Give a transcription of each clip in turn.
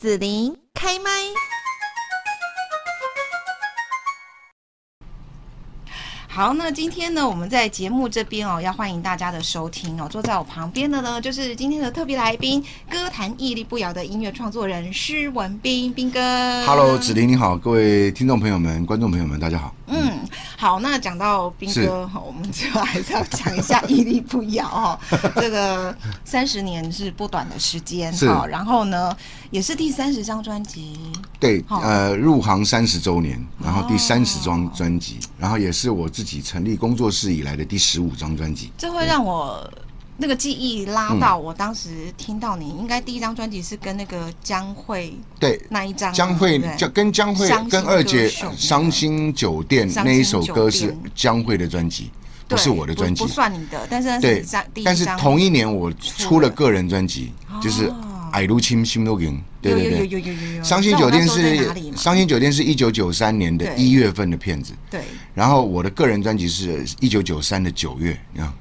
子琳开麦。好，那今天呢，我们在节目这边哦，要欢迎大家的收听哦。坐在我旁边的呢，就是今天的特别来宾，歌坛屹立不摇的音乐创作人施文斌，斌哥。Hello，子琳你好，各位听众朋友们、观众朋友们，大家好。嗯，好，那讲到斌哥，我们就还是要讲一下屹立不摇哈。这个三十年是不短的时间哈，然后呢，也是第三十张专辑。对，呃，入行三十周年，然后第三十张专辑，然后也是我自己成立工作室以来的第十五张专辑。这会让我。那个记忆拉到我当时听到你，应该第一张专辑是跟那个江蕙对那一张江蕙跟江蕙跟二姐伤心酒店那一首歌是江蕙的专辑，不是我的专辑，不算你的。但是对，但是同一年我出了个人专辑，就是爱如青心都银。对对对，伤心酒店是伤心酒店是一九九三年的一月份的片子，对。然后我的个人专辑是一九九三的九月，你看。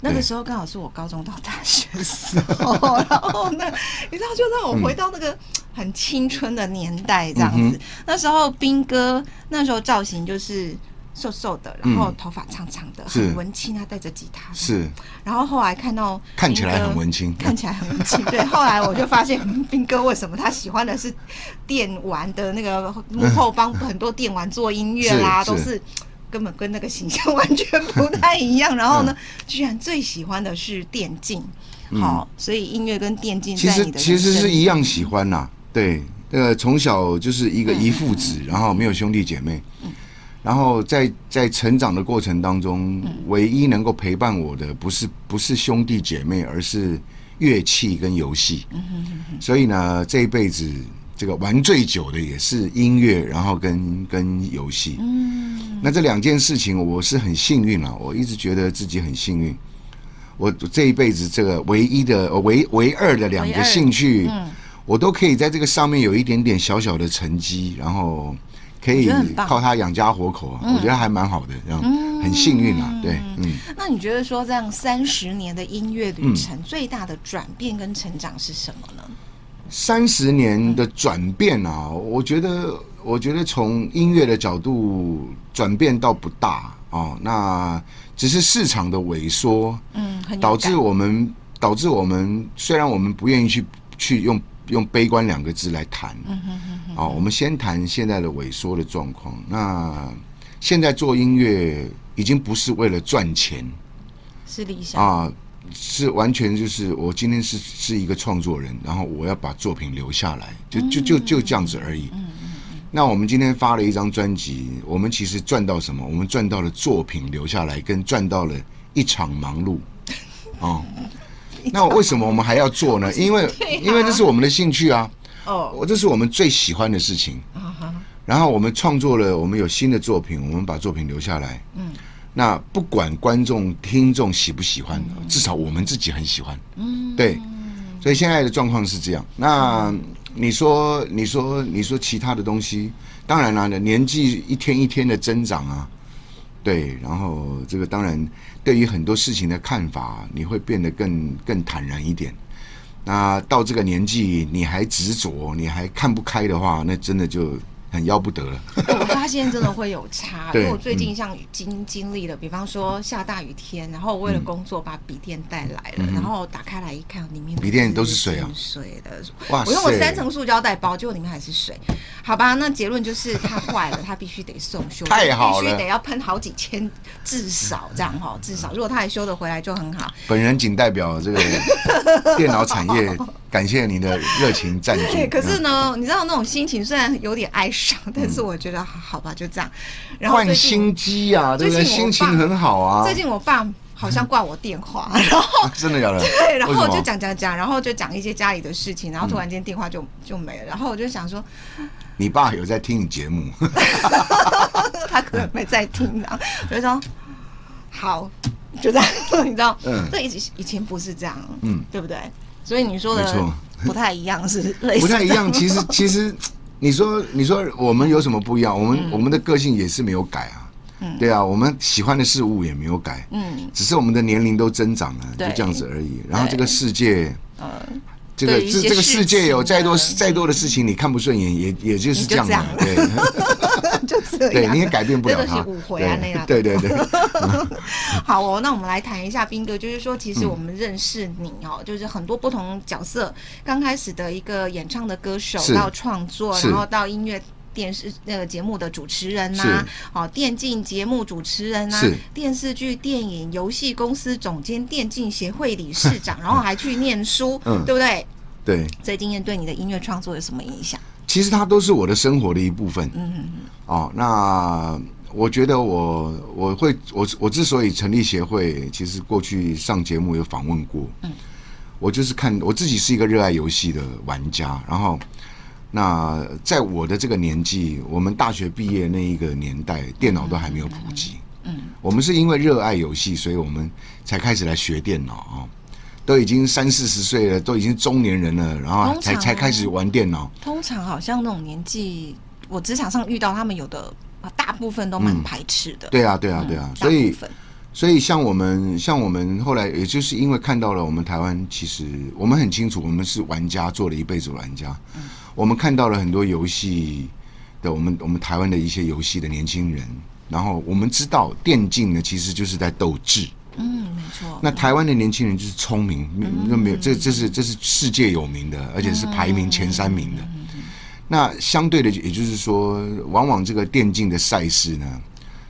那个时候刚好是我高中到大学的时候，然后呢，你知道，就让我回到那个很青春的年代这样子。那时候兵哥那时候造型就是瘦瘦的，然后头发长长的，很文青，他带着吉他。是。然后后来看到看起来很文青，看起来很文青。对。后来我就发现斌哥为什么他喜欢的是电玩的那个幕后，帮很多电玩做音乐啦，都是。根本跟那个形象完全不太一样，然后呢，居然最喜欢的是电竞，好，所以音乐跟电竞其实其实是一样喜欢呐，对，呃，从小就是一个一父子，然后没有兄弟姐妹，然后在在成长的过程当中，唯一能够陪伴我的不是不是兄弟姐妹，而是乐器跟游戏，所以呢，这一辈子。这个玩最久的也是音乐，然后跟跟游戏。嗯，那这两件事情我是很幸运啊，我一直觉得自己很幸运。我这一辈子这个唯一的唯唯二的两个兴趣，嗯，我都可以在这个上面有一点点小小的成绩，然后可以靠他养家活口啊。我觉得还蛮好的，这样很幸运啊。对，嗯。那你觉得说这样三十年的音乐旅程最大的转变跟成长是什么呢？三十年的转变啊，我觉得，我觉得从音乐的角度转变倒不大哦，那只是市场的萎缩，嗯，导致我们导致我们虽然我们不愿意去去用用悲观两个字来谈，嗯哼哼哼，哦，我们先谈现在的萎缩的状况。那现在做音乐已经不是为了赚钱，是理想啊。是完全就是我今天是是一个创作人，然后我要把作品留下来，就就就就这样子而已。那我们今天发了一张专辑，我们其实赚到什么？我们赚到了作品留下来，跟赚到了一场忙碌。哦，那为什么我们还要做呢？因为 因为这是我们的兴趣啊。哦，我这是我们最喜欢的事情。然后我们创作了，我们有新的作品，我们把作品留下来。嗯。那不管观众、听众喜不喜欢，至少我们自己很喜欢。嗯，对，所以现在的状况是这样。那你说，你说，你说其他的东西，当然了，年纪一天一天的增长啊，对，然后这个当然对于很多事情的看法，你会变得更更坦然一点。那到这个年纪，你还执着，你还看不开的话，那真的就。很要不得了，我发现真的会有差。因为我最近像经经历了，比方说下大雨天，然后为了工作把笔电带来了，然后打开来一看，里面笔电都是水啊，水的。哇，我用我三层塑胶袋包，结果里面还是水。好吧，那结论就是它坏了，它必须得送修，太好了，必须得要喷好几千，至少这样哈，至少如果它还修得回来就很好。本人仅代表这个电脑产业。感谢你的热情赞助。对，可是呢，你知道那种心情虽然有点哀伤，但是我觉得好吧，就这样。然后换心机啊，对不对？心情很好啊。最近我爸好像挂我电话，然后 真的假的？对，然后就讲讲讲，然后就讲一些家里的事情，然后突然间电话就就没了。然后我就想说，你爸有在听你节目？他可能没在听啊。我就说好，就这样，你知道？嗯，这以以前不是这样，嗯，对不对？所以你说的不太一样，是类似。不太一样。其 实其实，你说你说我们有什么不一样？我们我们的个性也是没有改啊。嗯，对啊，我们喜欢的事物也没有改。嗯，只是我们的年龄都增长了，就这样子而已。然后这个世界，这个这这个世界有再多再多的事情你看不顺眼，也也就是这样的，对，就这样，对，你也改变不了他。对对对。好哦，那我们来谈一下斌哥，就是说，其实我们认识你哦，就是很多不同角色，刚开始的一个演唱的歌手，到创作，然后到音乐。电视那个节目的主持人呐、啊，哦，电竞节目主持人呐、啊，电视剧、电影、游戏公司总监、电竞协会理事长，然后还去念书，嗯、对不对？对。这经验对你的音乐创作有什么影响？其实它都是我的生活的一部分。嗯嗯嗯。哦，那我觉得我我会我我之所以成立协会，其实过去上节目有访问过。嗯。我就是看我自己是一个热爱游戏的玩家，然后。那在我的这个年纪，我们大学毕业那一个年代，电脑都还没有普及。嗯，我们是因为热爱游戏，所以我们才开始来学电脑啊。都已经三四十岁了，都已经中年人了，然后才才开始玩电脑。通常好像那种年纪，我职场上遇到他们有的，大部分都蛮排斥的。对啊，对啊，对啊。所以，所以像我们，像我们后来，也就是因为看到了我们台湾，其实我们很清楚，我们是玩家，做了一辈子玩家。嗯。我们看到了很多游戏的，我们我们台湾的一些游戏的年轻人，然后我们知道电竞呢，其实就是在斗智。嗯，没错。那台湾的年轻人就是聪明，那没有这这是这是世界有名的，而且是排名前三名的。那相对的，也就是说，往往这个电竞的赛事呢，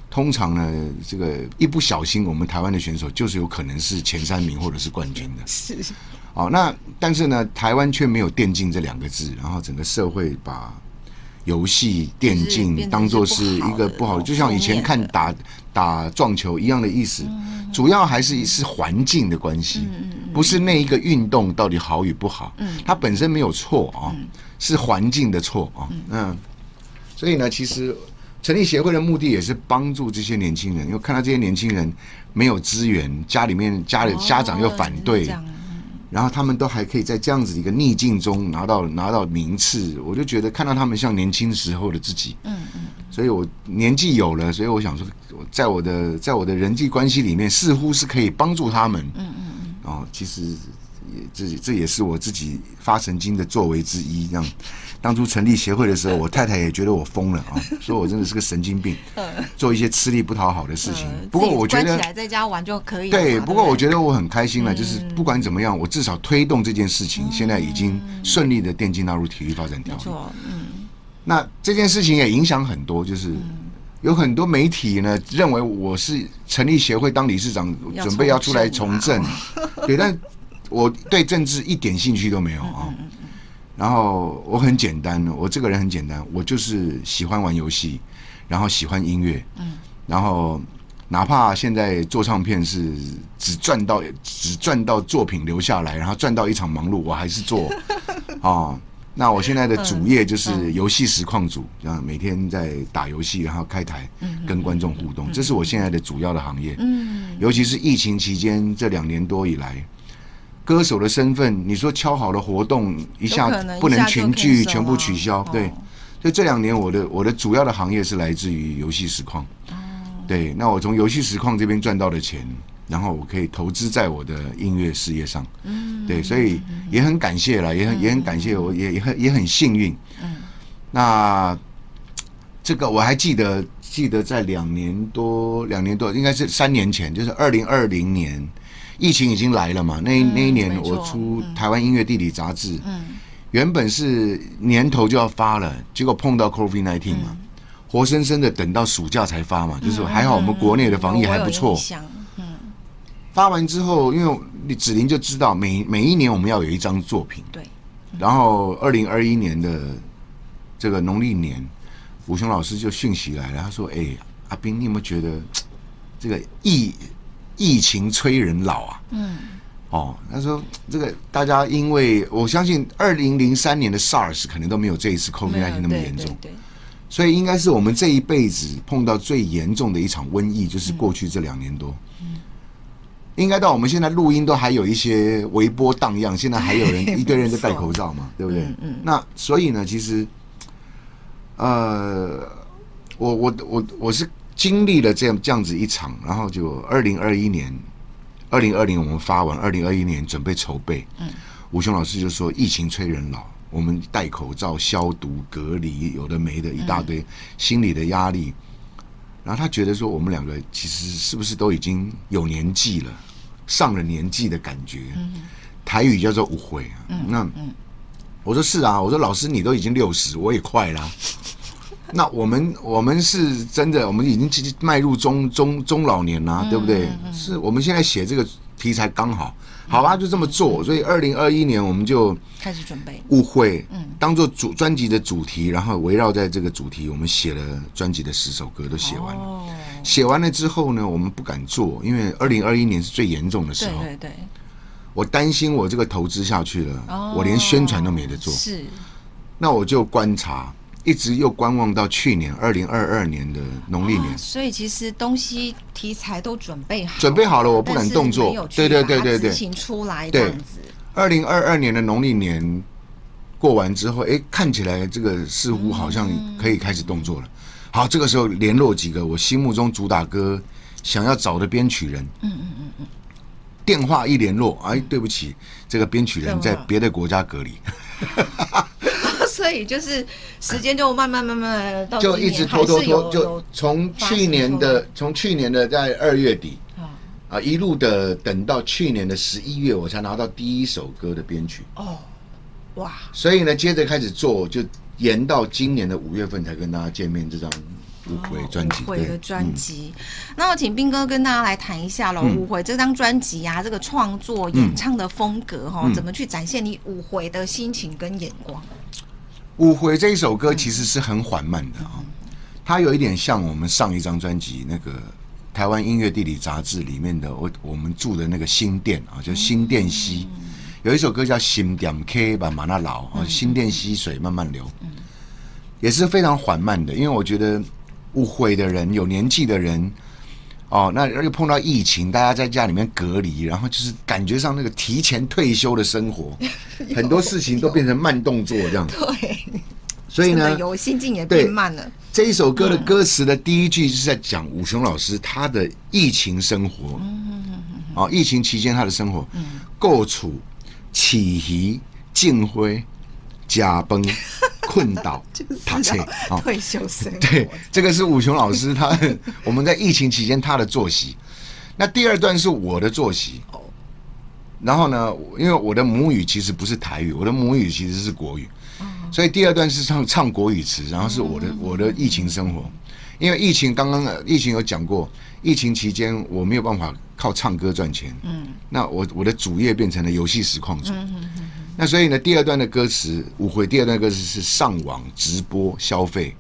通常呢，这个一不小心，我们台湾的选手就是有可能是前三名或者是冠军的。是。哦，那但是呢，台湾却没有“电竞”这两个字，然后整个社会把游戏电竞当做是一个不好，就像以前看打打撞球一样的意思。主要还是是环境的关系，不是那一个运动到底好与不好，它本身没有错啊，是环境的错啊。嗯，所以呢，其实成立协会的目的也是帮助这些年轻人，因为看到这些年轻人没有资源，家里面家里家长又反对。然后他们都还可以在这样子一个逆境中拿到拿到名次，我就觉得看到他们像年轻时候的自己，嗯嗯，所以我年纪有了，所以我想说，在我的在我的人际关系里面，似乎是可以帮助他们，嗯嗯嗯，哦，其实也。这这也是我自己发神经的作为之一。这样，当初成立协会的时候，我太太也觉得我疯了啊，说我真的是个神经病，做一些吃力不讨好的事情。不过我觉得，起来在家玩就可以。对，不过我觉得我很开心了，就是不管怎么样，我至少推动这件事情，现在已经顺利的电竞纳入体育发展条例。没错，嗯。那这件事情也影响很多，就是有很多媒体呢认为我是成立协会当理事长，准备要出来从政。对，但。我对政治一点兴趣都没有啊，然后我很简单，我这个人很简单，我就是喜欢玩游戏，然后喜欢音乐，然后哪怕现在做唱片是只赚到只赚到作品留下来，然后赚到一场忙碌，我还是做啊。那我现在的主业就是游戏实况组，这样每天在打游戏，然后开台跟观众互动，这是我现在的主要的行业。尤其是疫情期间这两年多以来。歌手的身份，你说敲好的活动一下不能全聚，全部取消，对。所以这两年我的我的主要的行业是来自于游戏实况，对。那我从游戏实况这边赚到的钱，然后我可以投资在我的音乐事业上，嗯对。所以也很感谢了，也很也很感谢，我也也很也很幸运。那这个我还记得，记得在两年多两年多，应该是三年前，就是二零二零年。疫情已经来了嘛？那那一年我出《台湾音乐地理》杂志，原本是年头就要发了，结果碰到 COVID nineteen 嘛，活生生的等到暑假才发嘛。就是还好我们国内的防疫还不错。发完之后，因为你子玲就知道，每每一年我们要有一张作品。对。然后二零二一年的这个农历年，吴雄老师就讯息来了，他说：“哎，阿斌，你有没有觉得这个疫？”疫情催人老啊，嗯，哦，他说这个大家因为我相信二零零三年的 SARS 可能都没有这一次 COVID-19 那么严重，对，所以应该是我们这一辈子碰到最严重的一场瘟疫，就是过去这两年多，嗯，应该到我们现在录音都还有一些微波荡漾，现在还有人 一堆人在戴口罩嘛，对不对？嗯，那所以呢，其实，呃，我我我我是。经历了这样这样子一场，然后就二零二一年，二零二零我们发完，二零二一年准备筹备。嗯，吴雄老师就说：“疫情催人老，我们戴口罩、消毒、隔离，有的没的一大堆，心理的压力。”然后他觉得说：“我们两个其实是不是都已经有年纪了，上了年纪的感觉？”台语叫做“误会”。那我说是啊，我说老师你都已经六十，我也快啦。那我们我们是真的，我们已经迈入中中中老年啦，对不对？是我们现在写这个题材刚好。好吧，就这么做。所以二零二一年我们就开始准备误会，嗯，当做主专辑的主题，然后围绕在这个主题，我们写了专辑的十首歌都写完了。写完了之后呢，我们不敢做，因为二零二一年是最严重的时候。对对对，我担心我这个投资下去了，我连宣传都没得做。是，那我就观察。一直又观望到去年二零二二年的农历年，所以其实东西题材都准备好，准备好了，我不敢动作。对对对对对，情出来这样子。二零二二年的农历年过完之后，哎，看起来这个似乎好像可以开始动作了。好，这个时候联络几个我心目中主打歌想要找的编曲人，嗯嗯嗯嗯，电话一联络，哎，对不起，这个编曲人在别的国家隔离。所以就是时间就慢慢慢慢到就一直拖拖拖，就从去年的从去年的在二月底啊一路的等到去年的十一月，我才拿到第一首歌的编曲。哦，哇！所以呢，接着开始做，就延到今年的五月份才跟大家见面。这张误会专辑，误会的专辑。那我请斌哥跟大家来谈一下喽。误会这张专辑啊，这个创作演唱的风格哈，怎么去展现你误会的心情跟眼光？误会这一首歌其实是很缓慢的啊，它有一点像我们上一张专辑那个台湾音乐地理杂志里面的我我们住的那个新店啊，叫新店溪，有一首歌叫新店 K 把马那老啊，新店溪水慢慢流，也是非常缓慢的，因为我觉得误会的人有年纪的人。哦，那又碰到疫情，大家在家里面隔离，然后就是感觉上那个提前退休的生活，很多事情都变成慢动作这样。对，所以呢，有心境也变慢了。这一首歌的歌词的第一句是在讲武雄老师他的疫情生活。嗯嗯嗯嗯。哦，疫情期间他的生活，构处起疑尽灰。假崩、困倒、打车，退休生。对，这个是武雄老师他我们在疫情期间他的作息。那第二段是我的作息。然后呢，因为我的母语其实不是台语，我的母语其实是国语，所以第二段是唱唱国语词，然后是我的我的疫情生活。因为疫情刚刚疫情有讲过，疫情期间我没有办法靠唱歌赚钱。嗯，那我我的主业变成了游戏实况主。那所以呢，第二段的歌词舞会，第二段歌词是上网直播消费、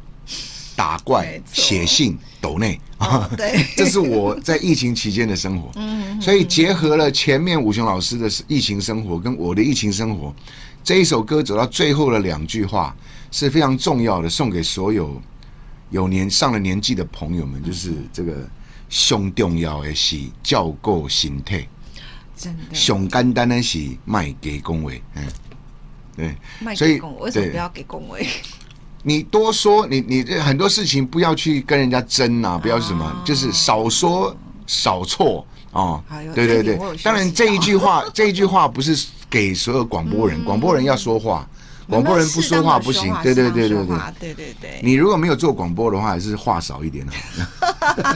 打怪、写信、抖内啊，对，这是我在疫情期间的生活。嗯，所以结合了前面武雄老师的疫情生活跟我的疫情生活，这一首歌走到最后的两句话是非常重要的，送给所有有年上了年纪的朋友们，就是这个胸重要的是照顾身体。真的，熊简单的是卖给恭维，嗯，对，所以为什么不要给恭维？你多说，你你很多事情不要去跟人家争啊，不要什么，啊、就是少说少错啊。对对对，当然这一句话，这一句话不是给所有广播人，广、嗯、播人要说话。广播人不说话不行，对对对对对，对对对。你如果没有做广播的话，还是话少一点好。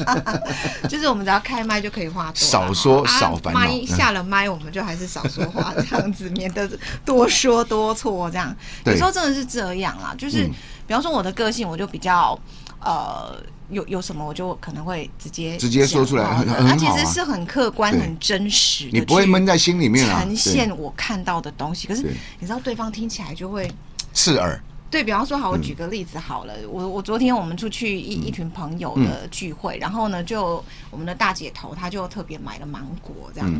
就是我们只要开麦就可以话多，少说少烦恼。麦下了麦，我们就还是少说话，这样子免得多说多错。这样有时候真的是这样啦，就是比方说我的个性，我就比较呃。有有什么我就可能会直接直接说出来，很很好。其实是很客观、很真实的，你不会闷在心里面啊。呈现我看到的东西，可是你知道对方听起来就会刺耳。对，比方说，好，我举个例子好了。我我昨天我们出去一一群朋友的聚会，然后呢，就我们的大姐头，她就特别买了芒果这样，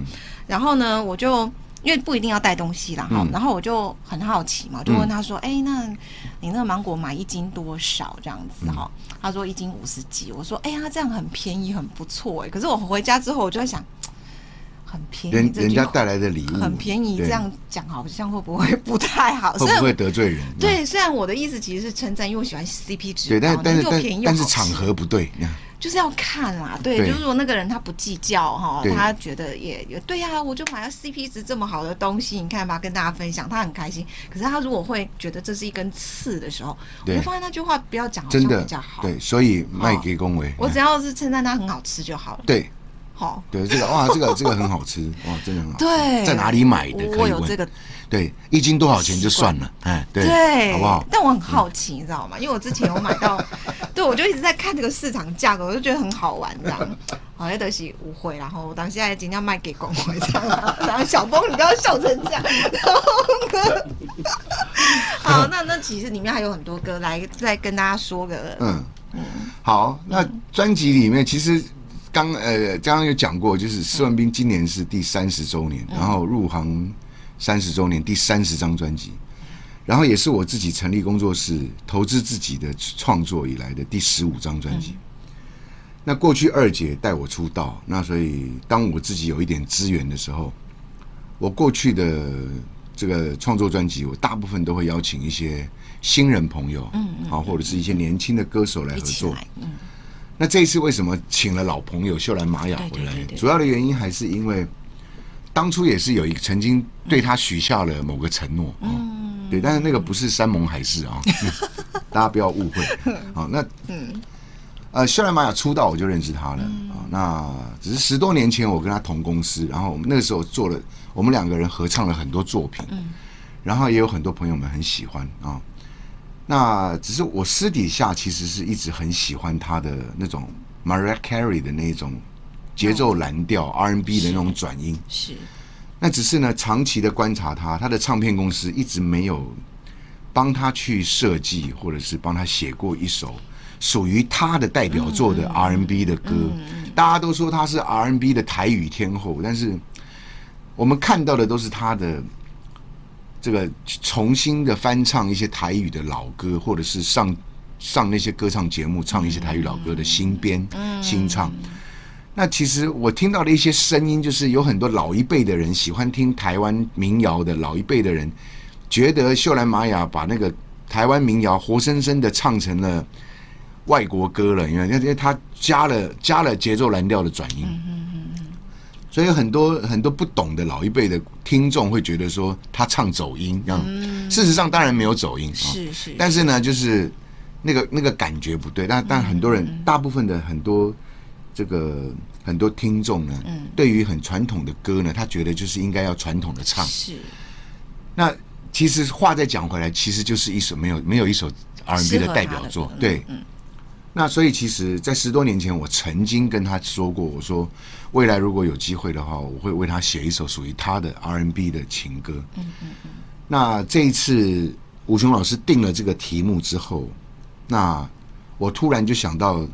然后呢，我就。因为不一定要带东西啦，哈、嗯，然后我就很好奇嘛，就问他说：“哎、嗯欸，那你那个芒果买一斤多少？这样子哈？”嗯、他说：“一斤五十几。”我说：“哎呀，这样很便宜，很不错哎。”可是我回家之后，我就在想，很便宜，人人家带来的礼物很便宜，这样讲好像会不会不太好？会不会得罪人？对，虽然我的意思其实是称赞，因为我喜欢 CP 值，对，但但是但但是场合不对。就是要看啦，对，就是如果那个人他不计较哈，他觉得也也对呀、啊，我就买了 CP 值这么好的东西，你看吧，跟大家分享，他很开心。可是他如果会觉得这是一根刺的时候，我就发现那句话不要讲，真的比较好。对，所以卖给恭维，我只要是称赞他很好吃就好了。对。好，对这个哇，这个这个很好吃哇，真的很好。对，在哪里买的？可以问。我有这个。对，一斤多少钱就算了，哎，对，对，好不好？但我很好奇，你知道吗？因为我之前有买到，对，我就一直在看这个市场价格，我就觉得很好玩，这样。好，那都是误会，然后我当现在尽量卖给广会这样，然后小峰，你都要笑成这样。然后呢，好，那那其实里面还有很多歌，来再跟大家说个，嗯嗯，好，那专辑里面其实。刚呃，刚刚有讲过，就是施文斌今年是第三十周年，嗯、然后入行三十周年，第三十张专辑，然后也是我自己成立工作室、投资自己的创作以来的第十五张专辑。嗯、那过去二姐带我出道，那所以当我自己有一点资源的时候，我过去的这个创作专辑，我大部分都会邀请一些新人朋友，嗯嗯，好，或者是一些年轻的歌手来合作，嗯。那这一次为什么请了老朋友秀兰玛雅回来？主要的原因还是因为当初也是有一个曾经对他许下了某个承诺，嗯，对，但是那个不是山盟海誓啊，大家不要误会。好，那嗯，呃，秀兰玛雅出道我就认识他了啊。那只是十多年前我跟他同公司，然后我们那个时候做了，我们两个人合唱了很多作品，然后也有很多朋友们很喜欢啊。那只是我私底下其实是一直很喜欢他的那种 Mariah Carey 的那种节奏蓝调 R&B 的那种转音。是。那只是呢，长期的观察他，他的唱片公司一直没有帮他去设计，或者是帮他写过一首属于他的代表作的 R&B 的歌。大家都说他是 R&B 的台语天后，但是我们看到的都是他的。这个重新的翻唱一些台语的老歌，或者是上上那些歌唱节目唱一些台语老歌的新编新唱。那其实我听到的一些声音，就是有很多老一辈的人喜欢听台湾民谣的老一辈的人，觉得秀兰玛雅把那个台湾民谣活生生的唱成了外国歌了，因为因为他加了加了节奏蓝调的转音。所以很多很多不懂的老一辈的听众会觉得说他唱走音，这样。事实上当然没有走音，是是。但是呢，就是那个那个感觉不对。但但很多人，大部分的很多这个很多听众呢，对于很传统的歌呢，他觉得就是应该要传统的唱。是。那其实话再讲回来，其实就是一首没有没有一首 R&B 的代表作，对。那所以，其实，在十多年前，我曾经跟他说过，我说未来如果有机会的话，我会为他写一首属于他的 R&B 的情歌。嗯嗯嗯。那这一次，吴雄老师定了这个题目之后，那我突然就想到，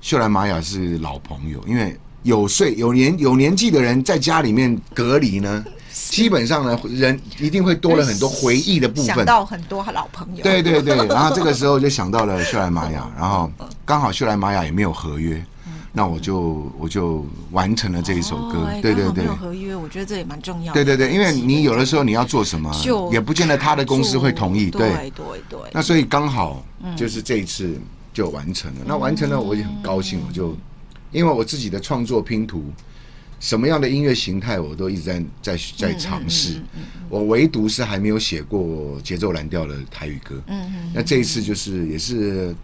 秀兰玛雅是老朋友，因为有岁有年有年纪的人在家里面隔离呢。基本上呢，人一定会多了很多回忆的部分，想到很多老朋友。对对对，然后这个时候就想到了秀兰玛雅，然后刚好秀兰玛雅也没有合约，那我就我就完成了这一首歌。对对对，没有合约，我觉得这也蛮重要的。对对对，因为你有的时候你要做什么，也不见得他的公司会同意。对对对。那所以刚好就是这一次就完成了，那完成了我也很高兴，我就因为我自己的创作拼图。什么样的音乐形态，我都一直在在在尝试。我唯独是还没有写过节奏蓝调的台语歌。嗯嗯。那这一次就是也是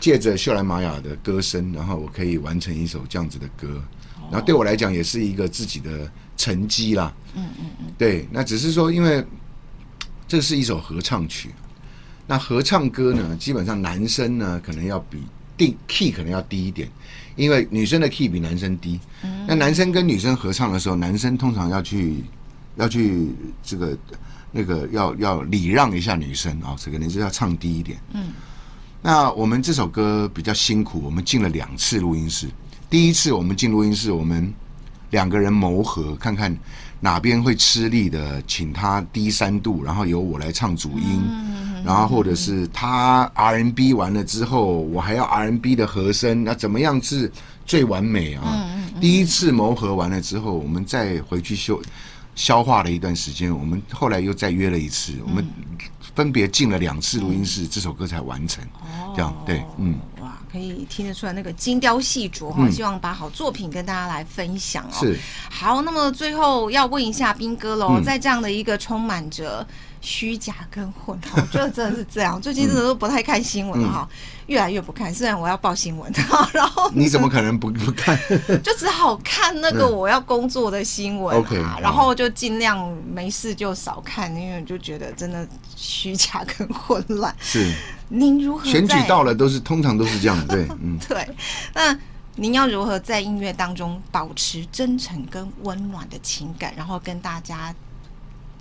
借着秀兰玛雅的歌声，然后我可以完成一首这样子的歌。然后对我来讲也是一个自己的成绩啦。嗯嗯嗯。对，那只是说，因为这是一首合唱曲，那合唱歌呢，基本上男生呢可能要比定 key 可能要低一点。因为女生的 key 比男生低，那男生跟女生合唱的时候，男生通常要去要去这个那个要要礼让一下女生啊，这个你就要唱低一点。嗯，那我们这首歌比较辛苦，我们进了两次录音室。第一次我们进录音室，我们两个人磨合，看看哪边会吃力的，请他低三度，然后由我来唱主音。然后或者是他 R&B 完了之后，我还要 R&B 的和声，那怎么样是最完美啊？第一次磨合完了之后，我们再回去修消化了一段时间，我们后来又再约了一次，我们分别进了两次录音室，这首歌才完成。哦这样对，嗯，哇，可以听得出来那个精雕细琢哈，希望把好作品跟大家来分享哦。是，好，那么最后要问一下斌哥喽，在这样的一个充满着。虚假跟混，我觉得真的是这样。最近真的都不太看新闻了哈，越来越不看。虽然我要报新闻，然后你怎么可能不不看？就只好看那个我要工作的新闻啊，然后就尽量没事就少看，因为就觉得真的虚假跟混乱。是，您如何？选举到了都是通常都是这样，对，嗯，对。那您要如何在音乐当中保持真诚跟温暖的情感，然后跟大家？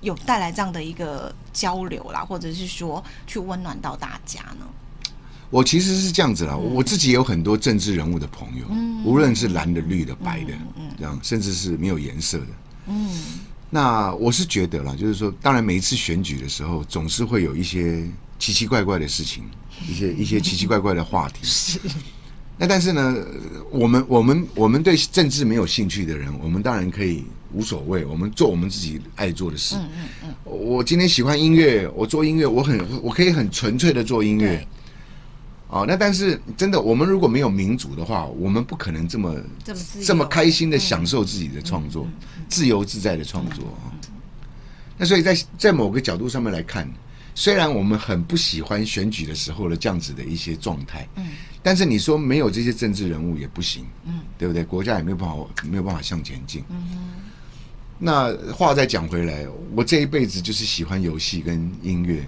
有带来这样的一个交流啦，或者是说去温暖到大家呢？我其实是这样子啦，嗯、我自己有很多政治人物的朋友，嗯、无论是蓝的、绿的、白的，嗯，这样甚至是没有颜色的，嗯。那我是觉得啦，就是说，当然每一次选举的时候，总是会有一些奇奇怪怪的事情，一些一些奇奇怪怪的话题。是。那但是呢，我们我们我们对政治没有兴趣的人，我们当然可以。无所谓，我们做我们自己爱做的事。嗯嗯嗯。我今天喜欢音乐，我做音乐，我很我可以很纯粹的做音乐。哦，那但是真的，我们如果没有民主的话，我们不可能这么这么这么开心的享受自己的创作，自由自在的创作啊。那所以在在某个角度上面来看，虽然我们很不喜欢选举的时候的这样子的一些状态，嗯，但是你说没有这些政治人物也不行，嗯，对不对？国家也没有办法没有办法向前进，嗯。那话再讲回来，我这一辈子就是喜欢游戏跟音乐，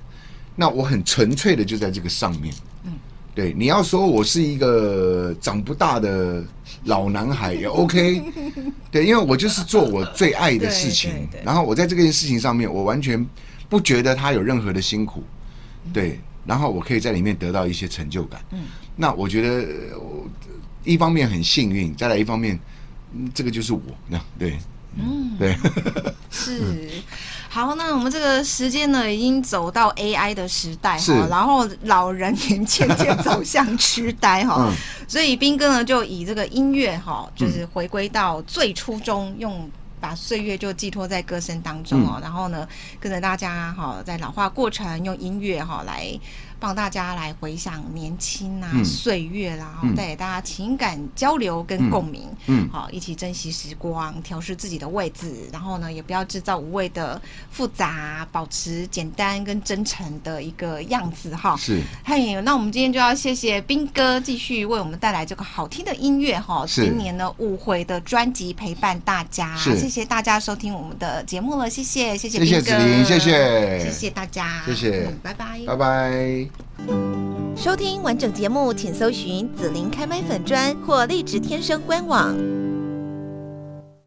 那我很纯粹的就在这个上面。嗯，对，你要说我是一个长不大的老男孩也 OK，对，因为我就是做我最爱的事情，然后我在这件事情上面，我完全不觉得他有任何的辛苦，对，然后我可以在里面得到一些成就感。嗯，那我觉得我一方面很幸运，再来一方面，这个就是我，那 对。嗯，对，是好。那我们这个时间呢，已经走到 AI 的时代哈，然后老人也渐渐走向痴呆哈，所以斌哥呢就以这个音乐哈，就是回归到最初中，用把岁月就寄托在歌声当中哦，然后呢跟着大家哈，在老化过程用音乐哈来。帮大家来回想年轻啊岁月啦，然后带给大家情感交流跟共鸣，嗯，好，一起珍惜时光，调试自己的位置，然后呢，也不要制造无谓的复杂，保持简单跟真诚的一个样子哈。是，嘿，那我们今天就要谢谢斌哥继续为我们带来这个好听的音乐哈。是，今年呢五回的专辑陪伴大家，是，谢谢大家收听我们的节目了，谢谢，谢谢斌哥，谢谢子琳，谢谢，谢谢大家，谢谢，拜拜，拜拜。收听完整节目，请搜寻“紫琳开麦粉砖”或“荔枝天生”官网。